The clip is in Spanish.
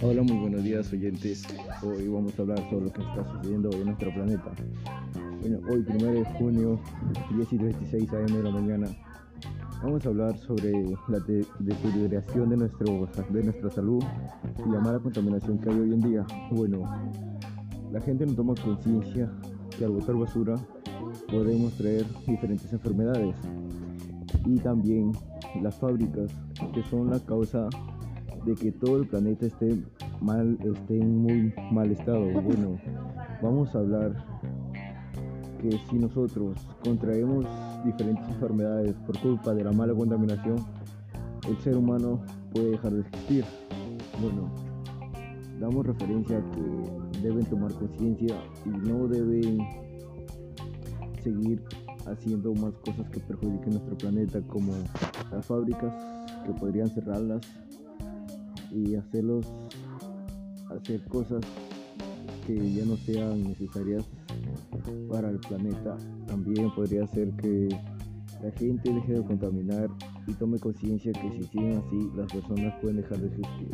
Hola, muy buenos días oyentes. Hoy vamos a hablar sobre lo que está sucediendo en nuestro planeta. Bueno, hoy, 1 de junio, 10 y 36 am de la mañana, vamos a hablar sobre la de deterioración de, nuestro, de nuestra salud y la mala contaminación que hay hoy en día. Bueno, la gente no toma conciencia que al botar basura podemos traer diferentes enfermedades y también las fábricas que son la causa de que todo el planeta esté mal, esté en muy mal estado. Bueno, vamos a hablar que si nosotros contraemos diferentes enfermedades por culpa de la mala contaminación, el ser humano puede dejar de existir. Bueno, damos referencia a que deben tomar conciencia y no deben seguir haciendo más cosas que perjudiquen nuestro planeta como las fábricas que podrían cerrarlas y hacerlos hacer cosas que ya no sean necesarias para el planeta. También podría ser que la gente deje de contaminar y tome conciencia que si siguen así las personas pueden dejar de existir.